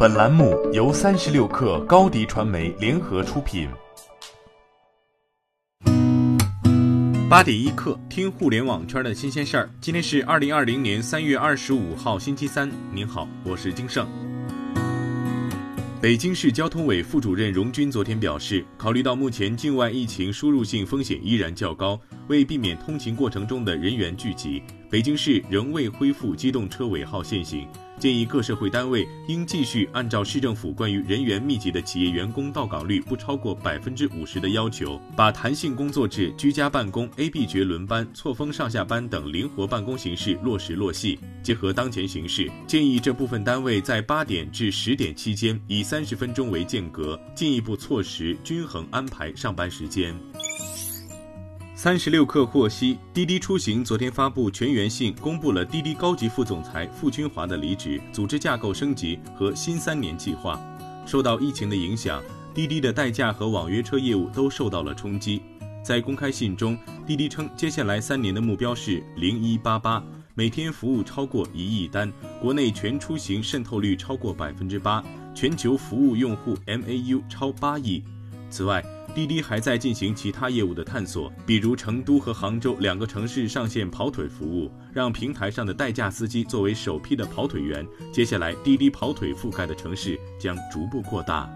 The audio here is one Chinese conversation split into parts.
本栏目由三十六氪高低传媒联合出品。八点一刻，听互联网圈的新鲜事儿。今天是二零二零年三月二十五号，星期三。您好，我是金盛。北京市交通委副主任荣军昨天表示，考虑到目前境外疫情输入性风险依然较高，为避免通勤过程中的人员聚集，北京市仍未恢复机动车尾号限行。建议各社会单位应继续按照市政府关于人员密集的企业员工到岗率不超过百分之五十的要求，把弹性工作制、居家办公、A、B 角轮班、错峰上下班等灵活办公形式落实落细。结合当前形势，建议这部分单位在八点至十点期间以三十分钟为间隔，进一步措实均衡安排上班时间。三十六氪获悉，滴滴出行昨天发布全员信，公布了滴滴高级副总裁傅军华的离职、组织架构升级和新三年计划。受到疫情的影响，滴滴的代驾和网约车业务都受到了冲击。在公开信中，滴滴称，接下来三年的目标是零一八八，每天服务超过一亿单，国内全出行渗透率超过百分之八，全球服务用户 MAU 超八亿。此外，滴滴还在进行其他业务的探索，比如成都和杭州两个城市上线跑腿服务，让平台上的代驾司机作为首批的跑腿员。接下来，滴滴跑腿覆盖的城市将逐步扩大。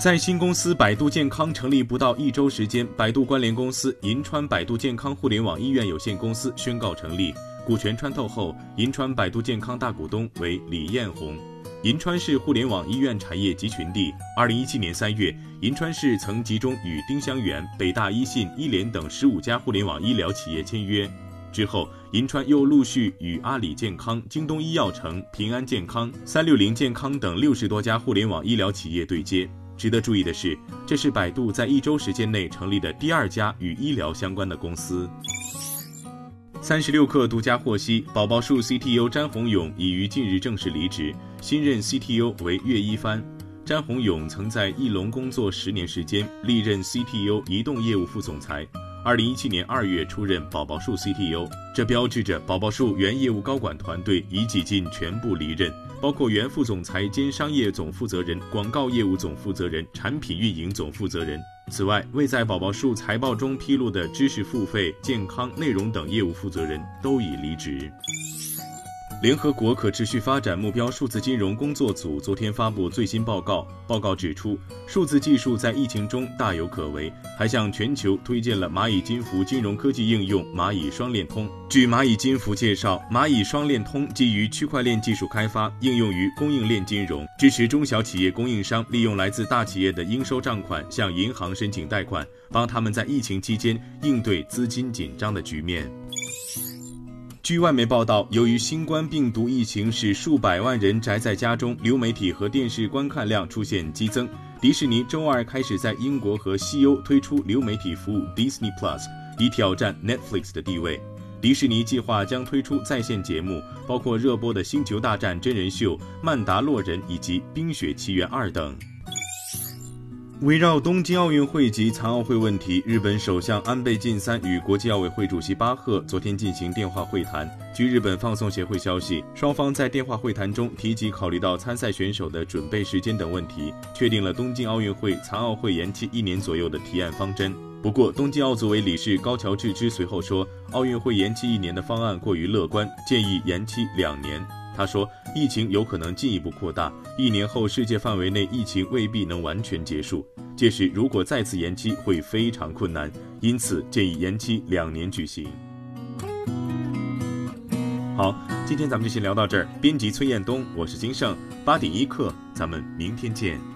在新公司百度健康成立不到一周时间，百度关联公司银川百度健康互联网医院有限公司宣告成立，股权穿透后，银川百度健康大股东为李彦宏。银川市互联网医院产业集群地。二零一七年三月，银川市曾集中与丁香园、北大医信、医联等十五家互联网医疗企业签约。之后，银川又陆续与阿里健康、京东医药城、平安健康、三六零健康等六十多家互联网医疗企业对接。值得注意的是，这是百度在一周时间内成立的第二家与医疗相关的公司。三十六氪独家获悉，宝宝树 CTO 詹宏勇已于近日正式离职，新任 CTO 为岳一帆。詹宏勇曾在翼龙工作十年时间，历任 CTO 移动业务副总裁。二零一七年二月出任宝宝树 CTO，这标志着宝宝树原业务高管团队已几近全部离任，包括原副总裁兼商业总负责人、广告业务总负责人、产品运营总负责人。此外，未在宝宝树财报中披露的知识付费、健康、内容等业务负责人都已离职。联合国可持续发展目标数字金融工作组昨天发布最新报告，报告指出，数字技术在疫情中大有可为，还向全球推荐了蚂蚁金服金融科技应用蚂蚁双链通。据蚂蚁金服介绍，蚂蚁双链通基于区块链技术开发，应用于供应链金融，支持中小企业供应商利用来自大企业的应收账款向银行申请贷款，帮他们在疫情期间应对资金紧张的局面。据外媒报道，由于新冠病毒疫情使数百万人宅在家中，流媒体和电视观看量出现激增。迪士尼周二开始在英国和西欧推出流媒体服务 Disney Plus，以挑战 Netflix 的地位。迪士尼计划将推出在线节目，包括热播的《星球大战》真人秀《曼达洛人》以及《冰雪奇缘二》等。围绕东京奥运会及残奥会问题，日本首相安倍晋三与国际奥委会主席巴赫昨天进行电话会谈。据日本放送协会消息，双方在电话会谈中提及考虑到参赛选手的准备时间等问题，确定了东京奥运会、残奥会延期一年左右的提案方针。不过，东京奥组委理事高桥智之随后说，奥运会延期一年的方案过于乐观，建议延期两年。他说，疫情有可能进一步扩大，一年后世界范围内疫情未必能完全结束，届时如果再次延期会非常困难，因此建议延期两年举行。好，今天咱们就先聊到这儿。编辑崔彦东，我是金盛，八点一刻，咱们明天见。